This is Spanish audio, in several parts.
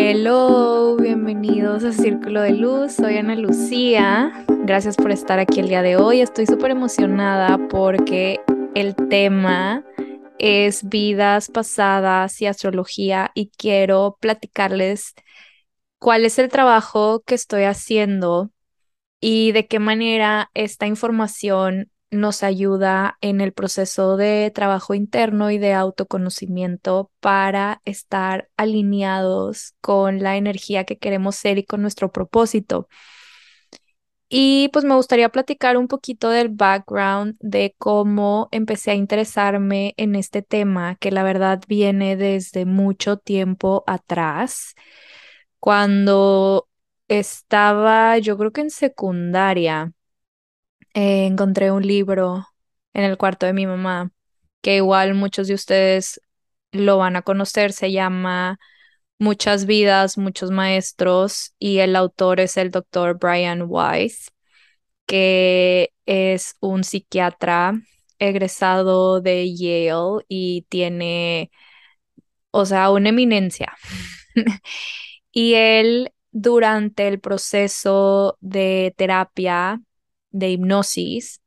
Hello, bienvenidos a Círculo de Luz. Soy Ana Lucía. Gracias por estar aquí el día de hoy. Estoy súper emocionada porque el tema es vidas pasadas y astrología y quiero platicarles cuál es el trabajo que estoy haciendo y de qué manera esta información nos ayuda en el proceso de trabajo interno y de autoconocimiento para estar alineados con la energía que queremos ser y con nuestro propósito. Y pues me gustaría platicar un poquito del background de cómo empecé a interesarme en este tema, que la verdad viene desde mucho tiempo atrás, cuando estaba, yo creo que en secundaria eh, encontré un libro en el cuarto de mi mamá, que igual muchos de ustedes lo van a conocer, se llama Muchas vidas, muchos maestros, y el autor es el doctor Brian Weiss, que es un psiquiatra egresado de Yale y tiene, o sea, una eminencia. y él, durante el proceso de terapia, de hipnosis.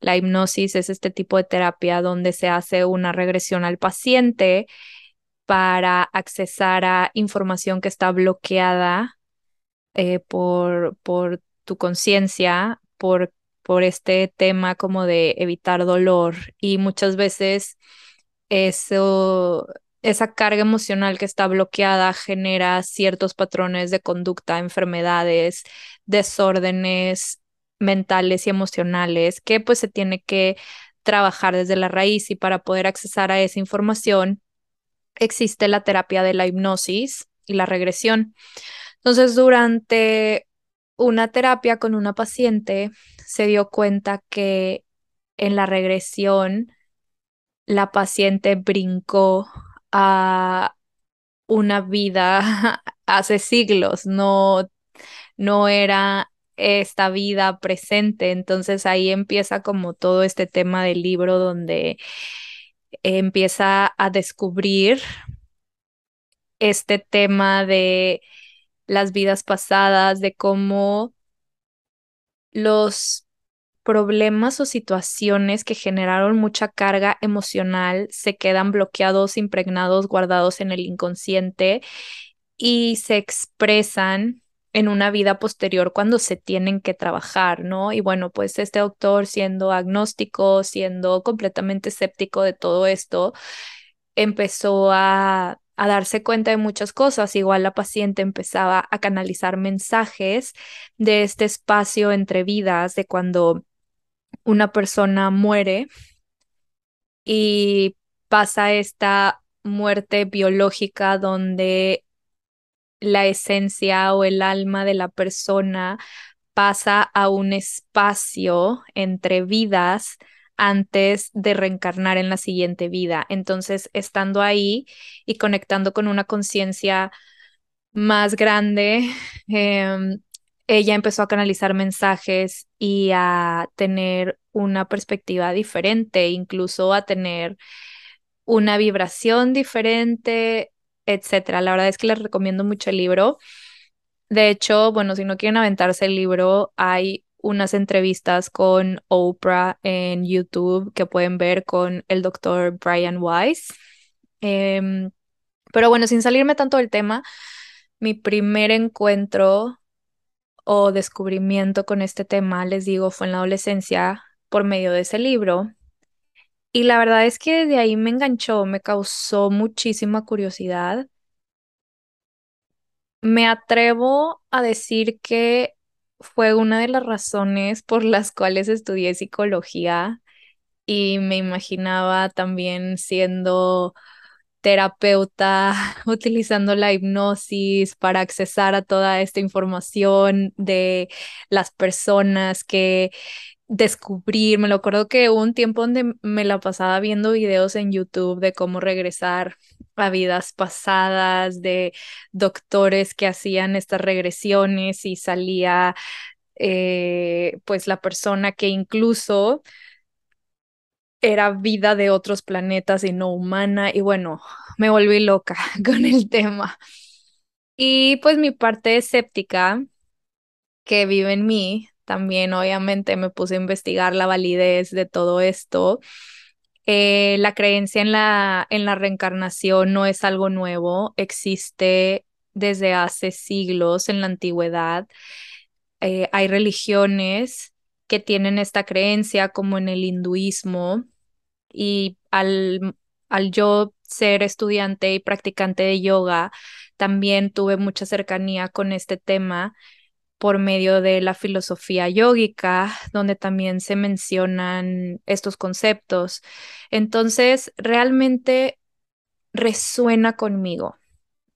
La hipnosis es este tipo de terapia donde se hace una regresión al paciente para accesar a información que está bloqueada eh, por, por tu conciencia, por, por este tema como de evitar dolor. Y muchas veces eso, esa carga emocional que está bloqueada genera ciertos patrones de conducta, enfermedades, desórdenes mentales y emocionales que pues se tiene que trabajar desde la raíz y para poder accesar a esa información existe la terapia de la hipnosis y la regresión. Entonces, durante una terapia con una paciente, se dio cuenta que en la regresión la paciente brincó a una vida hace siglos, no, no era esta vida presente. Entonces ahí empieza como todo este tema del libro donde empieza a descubrir este tema de las vidas pasadas, de cómo los problemas o situaciones que generaron mucha carga emocional se quedan bloqueados, impregnados, guardados en el inconsciente y se expresan en una vida posterior cuando se tienen que trabajar, ¿no? Y bueno, pues este doctor siendo agnóstico, siendo completamente escéptico de todo esto, empezó a, a darse cuenta de muchas cosas. Igual la paciente empezaba a canalizar mensajes de este espacio entre vidas, de cuando una persona muere y pasa esta muerte biológica donde la esencia o el alma de la persona pasa a un espacio entre vidas antes de reencarnar en la siguiente vida. Entonces, estando ahí y conectando con una conciencia más grande, em, ella empezó a canalizar mensajes y a tener una perspectiva diferente, incluso a tener una vibración diferente, etcétera. La verdad es que les recomiendo mucho el libro. De hecho, bueno, si no quieren aventarse el libro, hay unas entrevistas con Oprah en YouTube que pueden ver con el doctor Brian Weiss. Em, pero bueno, sin salirme tanto del tema, mi primer encuentro o descubrimiento con este tema, les digo, fue en la adolescencia por medio de ese libro. Y la verdad es que de ahí me enganchó, me causó muchísima curiosidad. Me atrevo a decir que fue una de las razones por las cuales estudié psicología y me imaginaba también siendo terapeuta, utilizando la hipnosis para accesar a toda esta información de las personas que descubrir. Me lo acuerdo que hubo un tiempo donde me la pasaba viendo videos en YouTube de cómo regresar a vidas pasadas, de doctores que hacían estas regresiones y salía eh, pues la persona que incluso era vida de otros planetas y no humana y bueno, me volví loca con el tema. Y pues mi parte escéptica que vive en mí, también obviamente me puse a investigar la validez de todo esto. Eh, la creencia en la, en la reencarnación no es algo nuevo, existe desde hace siglos en la antigüedad. Eh, hay religiones que tienen esta creencia, como en el hinduismo, y al, al yo ser estudiante y practicante de yoga, también tuve mucha cercanía con este tema por medio de la filosofía yógica, donde también se mencionan estos conceptos. Entonces, realmente resuena conmigo.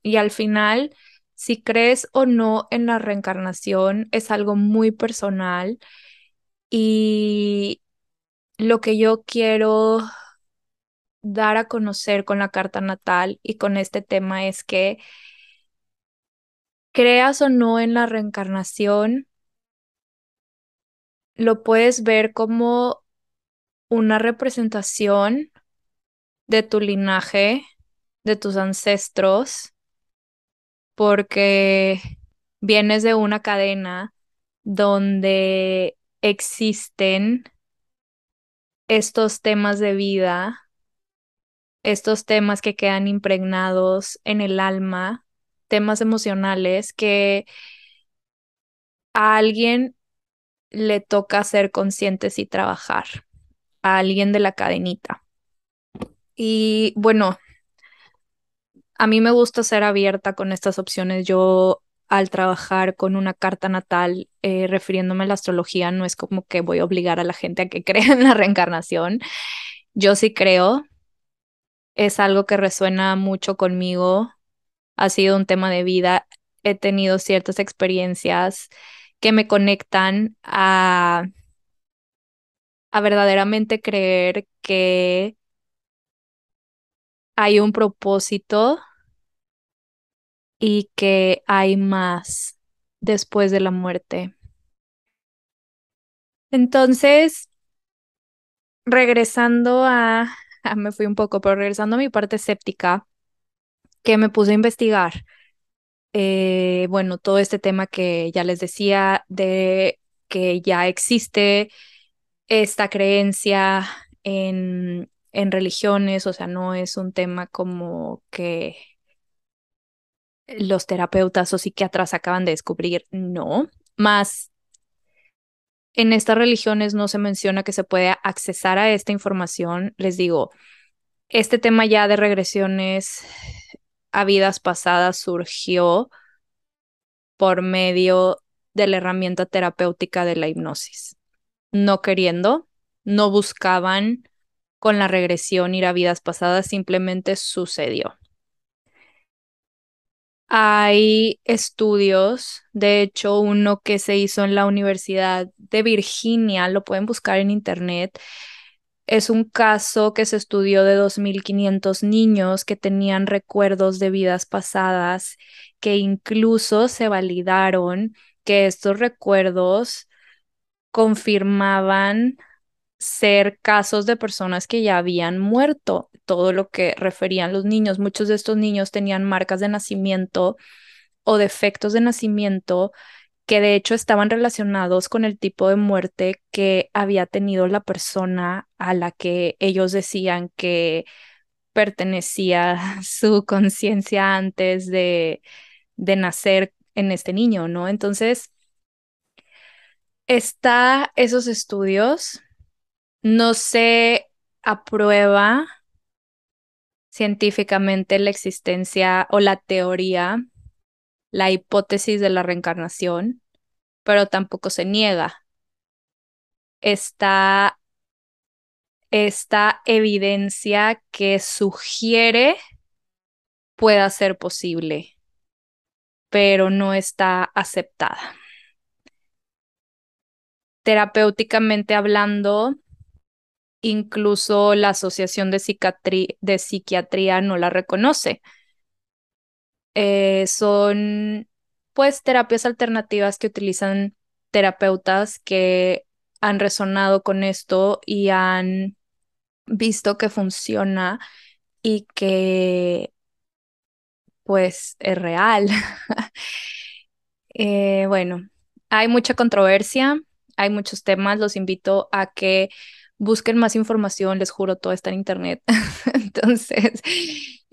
Y al final, si crees o no en la reencarnación, es algo muy personal y lo que yo quiero dar a conocer con la carta natal y con este tema es que creas o no en la reencarnación, lo puedes ver como una representación de tu linaje, de tus ancestros, porque vienes de una cadena donde existen estos temas de vida, estos temas que quedan impregnados en el alma, temas emocionales que a alguien le toca ser conscientes y trabajar, a alguien de la cadenita. Y bueno, a mí me gusta ser abierta con estas opciones. Yo al trabajar con una carta natal, eh, refiriéndome a la astrología, no es como que voy a obligar a la gente a que crea en la reencarnación. Yo sí creo, es algo que resuena mucho conmigo, ha sido un tema de vida, he tenido ciertas experiencias que me conectan a, a verdaderamente creer que hay un propósito y que hay más después de la muerte. Entonces, regresando a, me fui un poco, pero regresando a mi parte escéptica, que me puse a investigar, eh, bueno, todo este tema que ya les decía de que ya existe esta creencia en, en religiones, o sea, no es un tema como que los terapeutas o psiquiatras acaban de descubrir, no, más en estas religiones no se menciona que se puede accesar a esta información. Les digo, este tema ya de regresiones a vidas pasadas surgió por medio de la herramienta terapéutica de la hipnosis. No queriendo, no buscaban con la regresión ir a vidas pasadas, simplemente sucedió. Hay estudios, de hecho uno que se hizo en la Universidad de Virginia, lo pueden buscar en internet, es un caso que se estudió de 2.500 niños que tenían recuerdos de vidas pasadas, que incluso se validaron que estos recuerdos confirmaban ser casos de personas que ya habían muerto, todo lo que referían los niños. Muchos de estos niños tenían marcas de nacimiento o defectos de nacimiento que de hecho estaban relacionados con el tipo de muerte que había tenido la persona a la que ellos decían que pertenecía su conciencia antes de, de nacer en este niño, ¿no? Entonces, está esos estudios no se aprueba científicamente la existencia o la teoría, la hipótesis de la reencarnación, pero tampoco se niega. Está esta evidencia que sugiere pueda ser posible, pero no está aceptada. Terapéuticamente hablando, incluso la Asociación de, de Psiquiatría no la reconoce. Eh, son pues terapias alternativas que utilizan terapeutas que han resonado con esto y han visto que funciona y que pues es real. Eh, bueno, hay mucha controversia, hay muchos temas, los invito a que busquen más información, les juro, todo está en internet. Entonces,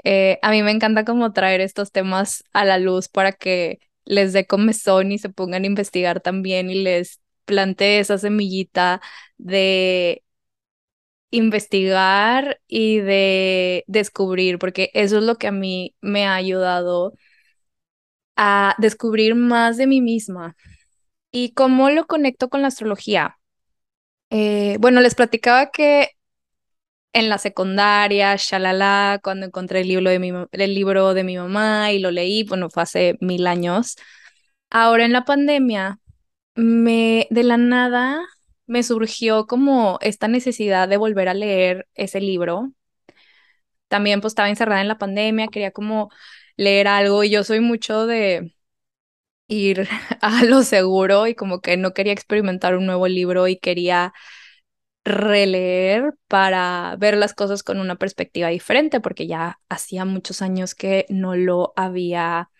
eh, a mí me encanta como traer estos temas a la luz para que les dé comezón y se pongan a investigar también y les plantee esa semillita de investigar y de descubrir, porque eso es lo que a mí me ha ayudado a descubrir más de mí misma. ¿Y cómo lo conecto con la astrología? Eh, bueno, les platicaba que en la secundaria, shalala, cuando encontré el libro de mi, el libro de mi mamá y lo leí, bueno, fue hace mil años. Ahora en la pandemia, me de la nada me surgió como esta necesidad de volver a leer ese libro. También pues estaba encerrada en la pandemia, quería como leer algo y yo soy mucho de ir a lo seguro y como que no quería experimentar un nuevo libro y quería releer para ver las cosas con una perspectiva diferente porque ya hacía muchos años que no lo había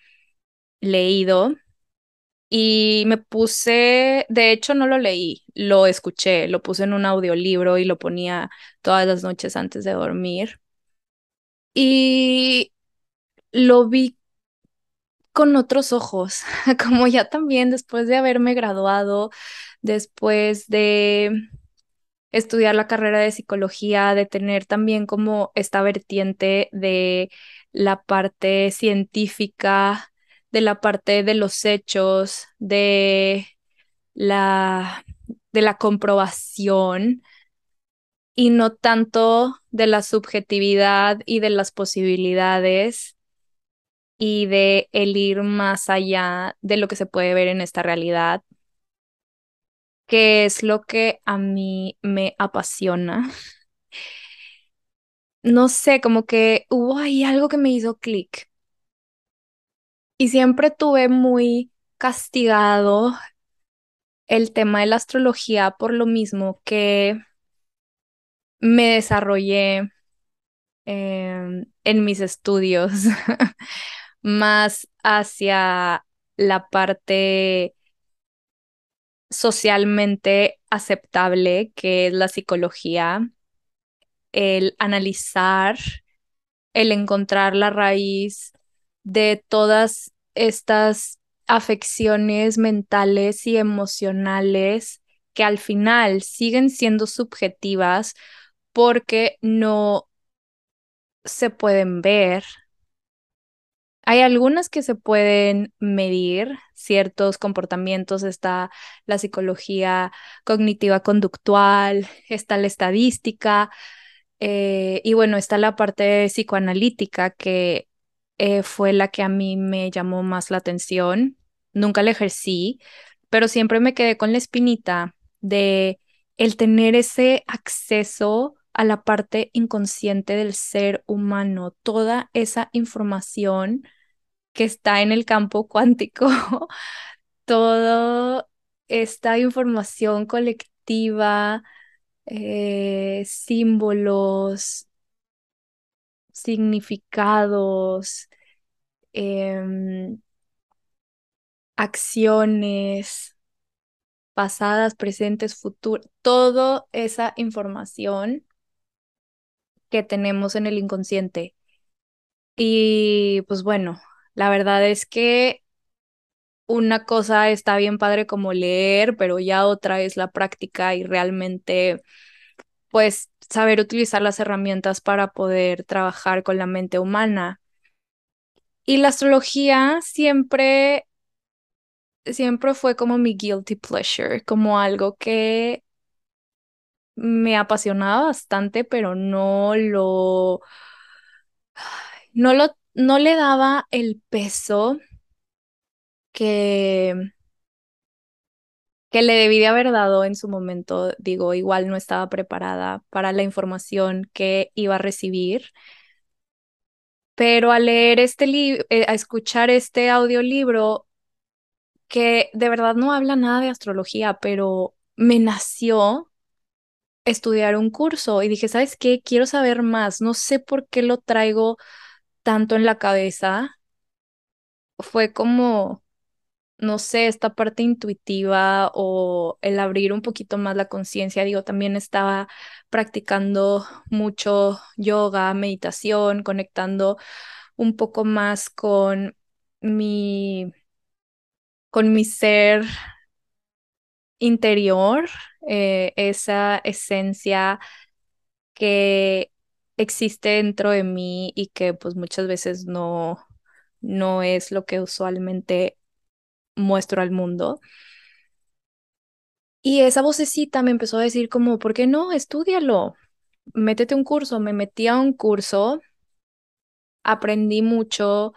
leído y me puse, de hecho no lo leí, lo escuché, lo puse en un audiolibro y lo ponía todas las noches antes de dormir. Y lo vi con otros ojos, como ya también después de haberme graduado, después de estudiar la carrera de psicología, de tener también como esta vertiente de la parte científica de la parte de los hechos, de la, de la comprobación y no tanto de la subjetividad y de las posibilidades y de el ir más allá de lo que se puede ver en esta realidad, que es lo que a mí me apasiona. No sé, como que hubo ahí algo que me hizo clic y siempre tuve muy castigado el tema de la astrología por lo mismo que me desarrollé em, en mis estudios más hacia la parte socialmente aceptable que es la psicología, el analizar, el encontrar la raíz de todas estas afecciones mentales y emocionales que al final siguen siendo subjetivas porque no se pueden ver. Hay algunas que se pueden medir, ciertos comportamientos, está la psicología cognitiva conductual, está la estadística, eh, y bueno, está la parte psicoanalítica que eh, fue la que a mí me llamó más la atención. Nunca la ejercí, pero siempre me quedé con la espinita de el tener ese acceso a la parte inconsciente del ser humano, toda esa información que está en el campo cuántico, toda esta información colectiva, eh, símbolos, significados, em, acciones pasadas, presentes, futuras, toda esa información que tenemos en el inconsciente. Y pues bueno, la verdad es que una cosa está bien padre como leer, pero ya otra es la práctica y realmente pues saber utilizar las herramientas para poder trabajar con la mente humana. Y la astrología siempre, siempre fue como mi guilty pleasure, como algo que me apasionaba bastante, pero no lo, no lo, no le daba el peso que que le debí de haber dado en su momento, digo, igual no estaba preparada para la información que iba a recibir. Pero al leer este libro, eh, a escuchar este audiolibro, que de verdad no habla nada de astrología, pero me nació estudiar un curso y dije, ¿sabes qué? Quiero saber más. No sé por qué lo traigo tanto en la cabeza fue como, no sé, esta parte intuitiva o el abrir un poquito más la conciencia. Digo, también estaba practicando mucho yoga, meditación, conectando un poco más con mi, con mi ser interior, eh, esa esencia que existe dentro de mí y que pues muchas veces no, no es lo que usualmente muestro al mundo. Y esa vocecita me empezó a decir como, ¿por qué no? Estúdialo, métete un curso. Me metí a un curso, aprendí mucho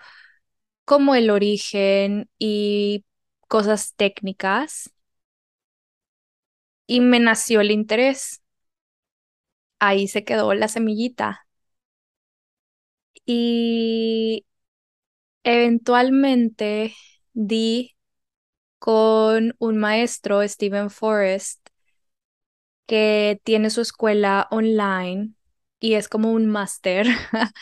como el origen y cosas técnicas y me nació el interés. Ahí se quedó la semillita. Y eventualmente di con un maestro, Stephen Forrest, que tiene su escuela online y es como un máster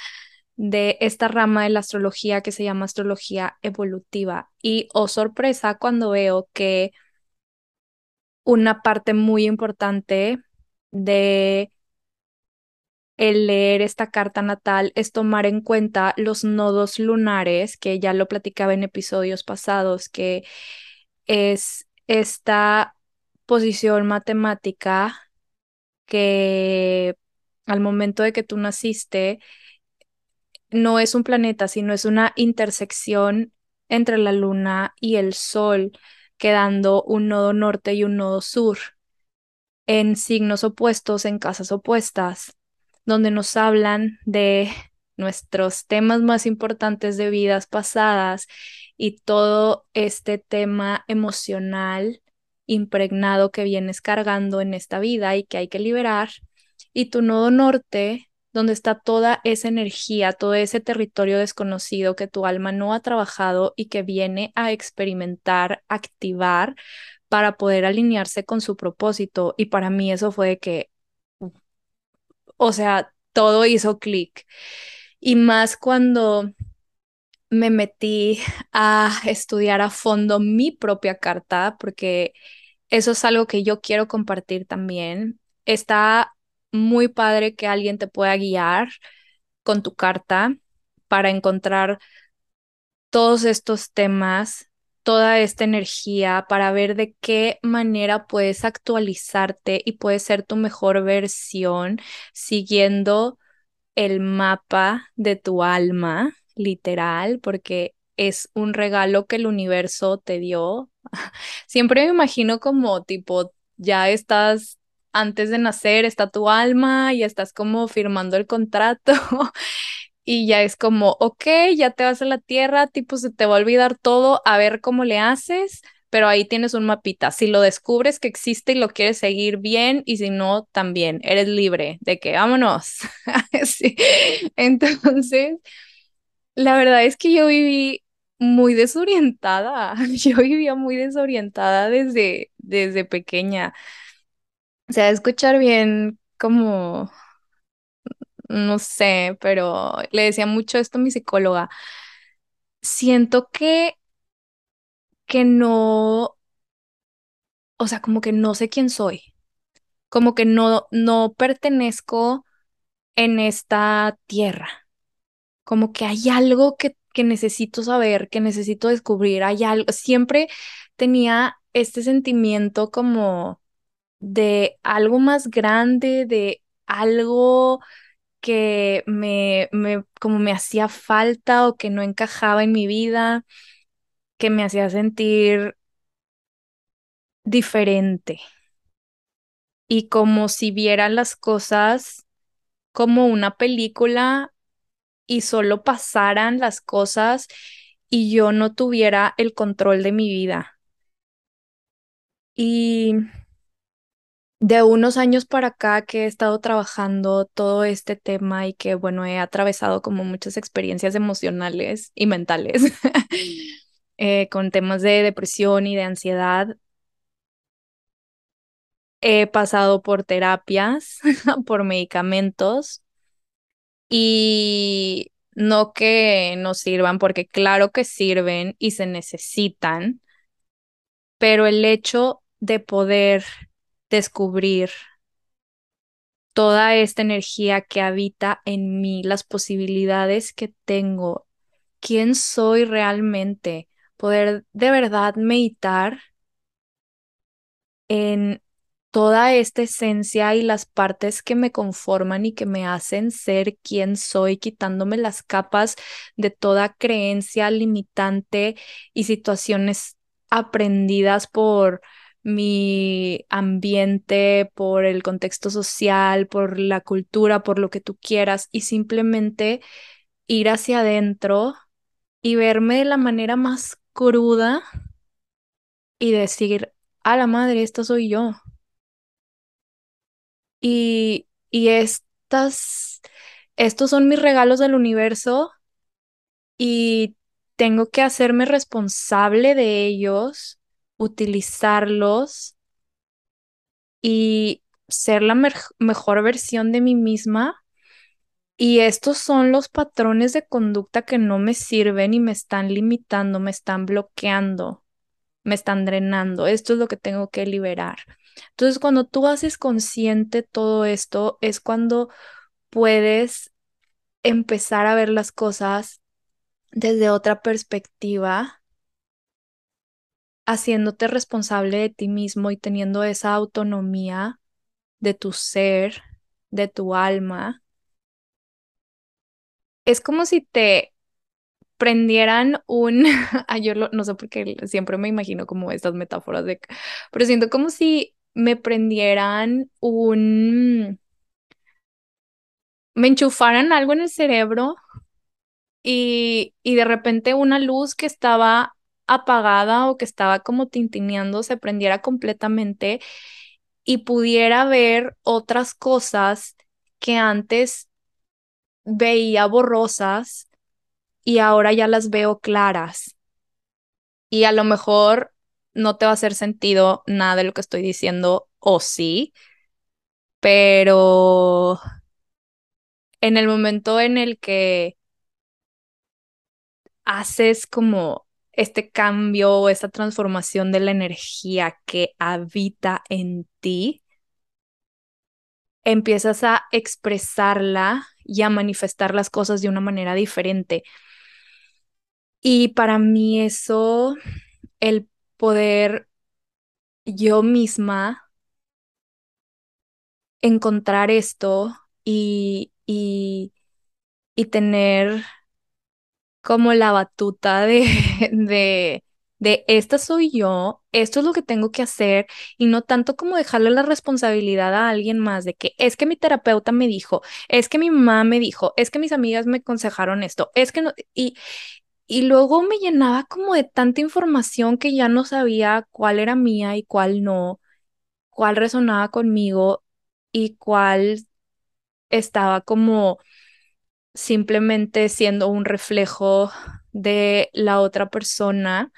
de esta rama de la astrología que se llama astrología evolutiva. Y oh sorpresa cuando veo que una parte muy importante de el leer esta carta natal es tomar en cuenta los nodos lunares, que ya lo platicaba en episodios pasados, que es esta posición matemática que al momento de que tú naciste no es un planeta, sino es una intersección entre la luna y el sol, quedando un nodo norte y un nodo sur en signos opuestos, en casas opuestas, donde nos hablan de nuestros temas más importantes de vidas pasadas y todo este tema emocional impregnado que vienes cargando en esta vida y que hay que liberar. Y tu nodo norte, donde está toda esa energía, todo ese territorio desconocido que tu alma no ha trabajado y que viene a experimentar, activar para poder alinearse con su propósito. Y para mí eso fue de que, o sea, todo hizo clic. Y más cuando me metí a estudiar a fondo mi propia carta, porque eso es algo que yo quiero compartir también. Está muy padre que alguien te pueda guiar con tu carta para encontrar todos estos temas, toda esta energía, para ver de qué manera puedes actualizarte y puedes ser tu mejor versión siguiendo el mapa de tu alma, literal, porque es un regalo que el universo te dio. Siempre me imagino como tipo, ya estás antes de nacer, está tu alma y estás como firmando el contrato y ya es como, ok, ya te vas a la tierra, tipo se te va a olvidar todo, a ver cómo le haces, pero ahí tienes un mapita. Si lo descubres que existe y lo quieres seguir bien, y si no, también eres libre de que vámonos. sí. Entonces, la verdad es que yo viví muy desorientada. Yo vivía muy desorientada desde, desde pequeña. O sea, escuchar bien como, no sé, pero le decía mucho esto a mi psicóloga. Siento que, que no, o sea, como que no sé quién soy, como que no, no pertenezco en esta tierra, como que hay algo que, que necesito saber, que necesito descubrir, hay algo, siempre tenía este sentimiento como de algo más grande, de algo que me, me, como me hacía falta o que no encajaba en mi vida, que me hacía sentir diferente. Y como si vieran las cosas como una película y solo pasaran las cosas y yo no tuviera el control de mi vida. Y de unos años para acá que he estado trabajando todo este tema y que, bueno, he atravesado como muchas experiencias emocionales y mentales eh, con temas de depresión y de ansiedad. He pasado por terapias, por medicamentos y no que no sirvan, porque claro que sirven y se necesitan, pero el hecho de poder descubrir toda esta energía que habita en mí, las posibilidades que tengo, quién soy realmente, poder de verdad meditar en toda esta esencia y las partes que me conforman y que me hacen ser quien soy, quitándome las capas de toda creencia limitante y situaciones aprendidas por mi ambiente, por el contexto social, por la cultura, por lo que tú quieras y simplemente ir hacia adentro y verme de la manera más cruda y decir, a la madre, esta soy yo. Y, y estas, estos son mis regalos del universo y tengo que hacerme responsable de ellos, utilizarlos y ser la mejor versión de mí misma. Y estos son los patrones de conducta que no me sirven y me están limitando, me están bloqueando, me están drenando. Esto es lo que tengo que liberar. Entonces, cuando tú haces consciente todo esto, es cuando puedes empezar a ver las cosas desde otra perspectiva, haciéndote responsable de ti mismo y teniendo esa autonomía de tu ser, de tu alma. Es como si te prendieran un, yo no sé por qué siempre me imagino como estas metáforas de, pero siento como si me prendieran un, me enchufaran algo en el cerebro y, y de repente una luz que estaba apagada o que estaba como tintineando se prendiera completamente y pudiera ver otras cosas que antes veía borrosas y ahora ya las veo claras. Y a lo mejor no te va a hacer sentido nada de lo que estoy diciendo, o sí, pero en el momento en el que haces como este cambio, esta transformación de la energía que habita en ti, empiezas a expresarla y a manifestar las cosas de una manera diferente. Y para mí eso, el poder yo misma encontrar esto y, y, y tener como la batuta de, de, de esta soy yo, esto es lo que tengo que hacer y no tanto como dejarle la responsabilidad a alguien más de que es que mi terapeuta me dijo, es que mi mamá me dijo, es que mis amigas me aconsejaron esto, es que no, y, y luego me llenaba como de tanta información que ya no sabía cuál era mía y cuál no, cuál resonaba conmigo y cuál estaba como simplemente siendo un reflejo de la otra persona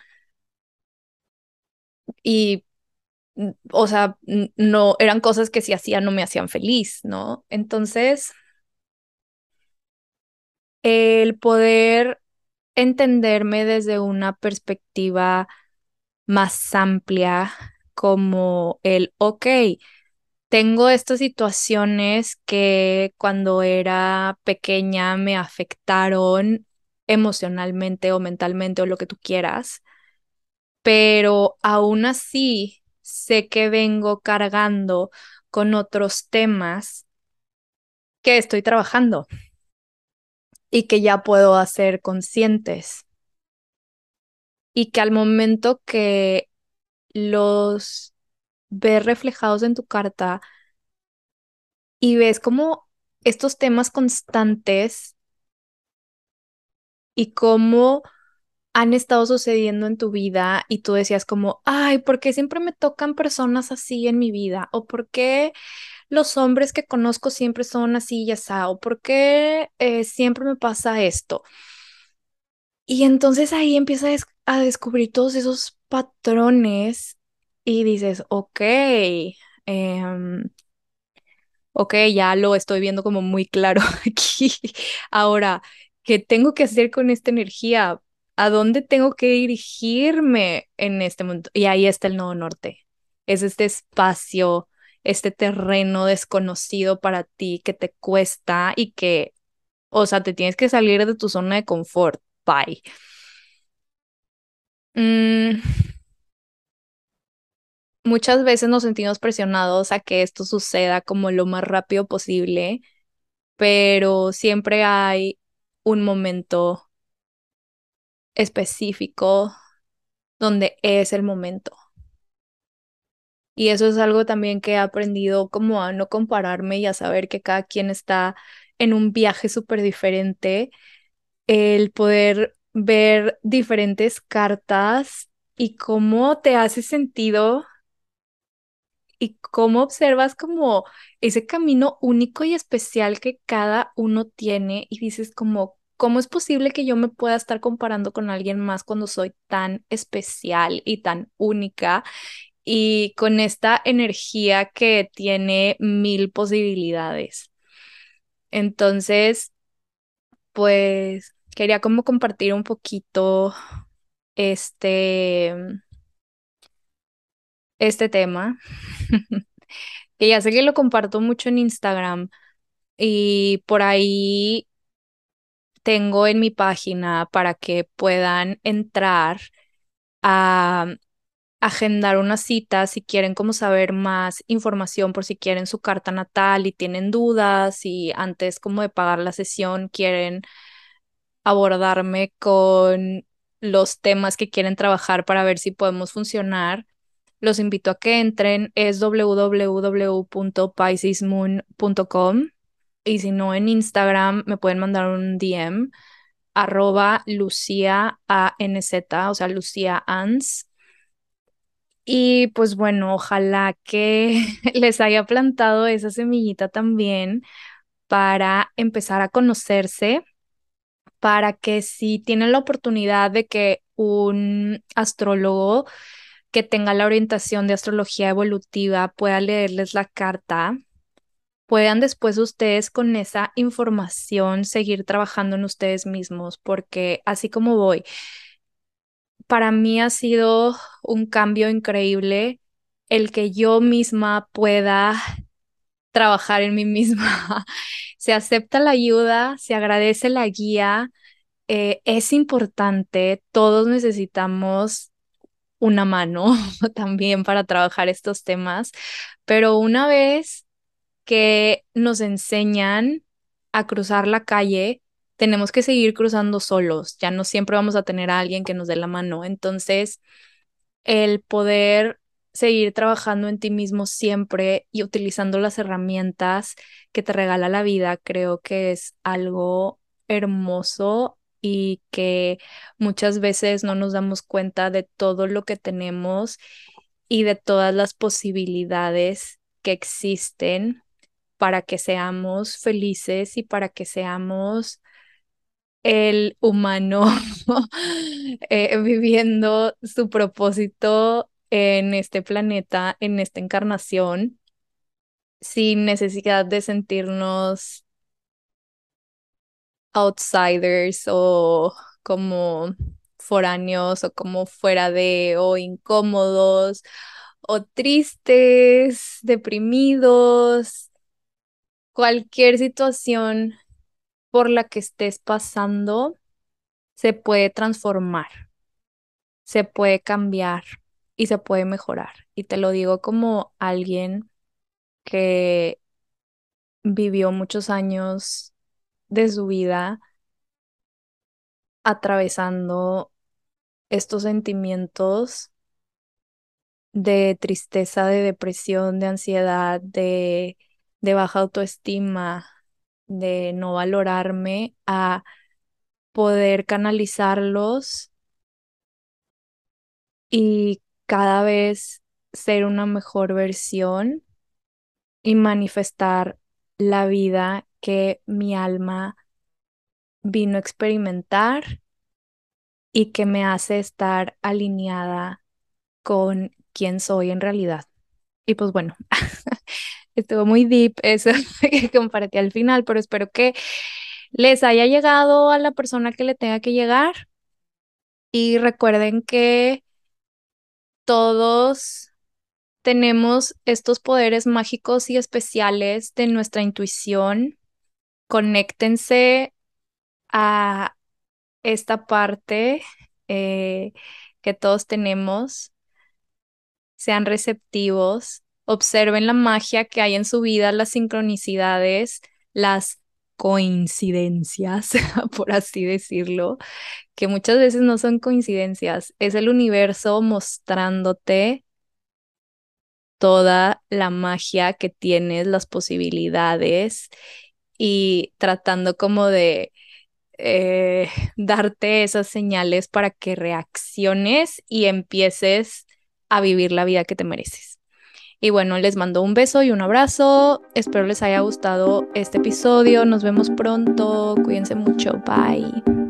y, o sea, no, eran cosas que si hacía no me hacían feliz, ¿no? Entonces, el poder entenderme desde una perspectiva más amplia como el, ok, tengo estas situaciones que cuando era pequeña me afectaron emocionalmente o mentalmente o lo que tú quieras, pero aún así sé que vengo cargando con otros temas que estoy trabajando y que ya puedo hacer conscientes. Y que al momento que los ver reflejados en tu carta y ves como estos temas constantes y cómo han estado sucediendo en tu vida y tú decías como, ay, ¿por qué siempre me tocan personas así en mi vida? ¿O por qué los hombres que conozco siempre son así y así? ¿O por qué eh, siempre me pasa esto? Y entonces ahí empiezas a descubrir todos esos patrones y dices, ok, em, ok, ya lo estoy viendo como muy claro aquí. Ahora, ¿qué tengo que hacer con esta energía? ¿A dónde tengo que dirigirme en este momento? Y ahí está el nodo norte. Es este espacio, este terreno desconocido para ti que te cuesta y que, o sea, te tienes que salir de tu zona de confort. Bye. Mm, muchas veces nos sentimos presionados a que esto suceda como lo más rápido posible, pero siempre hay un momento específico donde es el momento. Y eso es algo también que he aprendido como a no compararme y a saber que cada quien está en un viaje súper diferente. El poder ver diferentes cartas y cómo te hace sentido y cómo observas como ese camino único y especial que cada uno tiene y dices como, ¿cómo es posible que yo me pueda estar comparando con alguien más cuando soy tan especial y tan única y con esta energía que tiene mil posibilidades? Entonces, pues quería como compartir un poquito este este tema, que ya sé que lo comparto mucho en Instagram y por ahí tengo en mi página para que puedan entrar a agendar una cita si quieren como saber más información por si quieren su carta natal y tienen dudas y antes como de pagar la sesión quieren abordarme con los temas que quieren trabajar para ver si podemos funcionar los invito a que entren, es www.paisismoon.com y si no en Instagram me pueden mandar un DM arroba Lucía ANZ, o sea, Lucía Ans. Y pues bueno, ojalá que les haya plantado esa semillita también para empezar a conocerse, para que si tienen la oportunidad de que un astrólogo que tenga la orientación de astrología evolutiva pueda leerles la carta, puedan después ustedes con esa información seguir trabajando en ustedes mismos, porque así como voy, para mí ha sido un cambio increíble el que yo misma pueda trabajar en mí misma. se acepta la ayuda, se agradece la guía. Eh, es importante, todos necesitamos una mano también para trabajar estos temas, pero una vez que nos enseñan a cruzar la calle, tenemos que seguir cruzando solos, ya no siempre vamos a tener a alguien que nos dé la mano, entonces el poder seguir trabajando en ti mismo siempre y utilizando las herramientas que te regala la vida, creo que es algo hermoso y que muchas veces no nos damos cuenta de todo lo que tenemos y de todas las posibilidades que existen para que seamos felices y para que seamos el humano eh, viviendo su propósito en este planeta, en esta encarnación, sin necesidad de sentirnos outsiders o como foráneos o como fuera de o incómodos o tristes, deprimidos, cualquier situación por la que estés pasando se puede transformar, se puede cambiar y se puede mejorar. Y te lo digo como alguien que vivió muchos años de su vida atravesando estos sentimientos de tristeza, de depresión, de ansiedad, de, de baja autoestima, de no valorarme, a poder canalizarlos y cada vez ser una mejor versión y manifestar la vida que mi alma vino a experimentar y que me hace estar alineada con quién soy en realidad. Y pues bueno, estuvo muy deep eso que compartí al final, pero espero que les haya llegado a la persona que le tenga que llegar. Y recuerden que todos tenemos estos poderes mágicos y especiales de nuestra intuición. Conéctense a esta parte eh, que todos tenemos. Sean receptivos, observen la magia que hay en su vida, las sincronicidades, las coincidencias, por así decirlo, que muchas veces no son coincidencias, es el universo mostrándote toda la magia que tienes, las posibilidades y tratando como de eh, darte esas señales para que reacciones y empieces a vivir la vida que te mereces. Y bueno, les mando un beso y un abrazo. Espero les haya gustado este episodio. Nos vemos pronto. Cuídense mucho. Bye.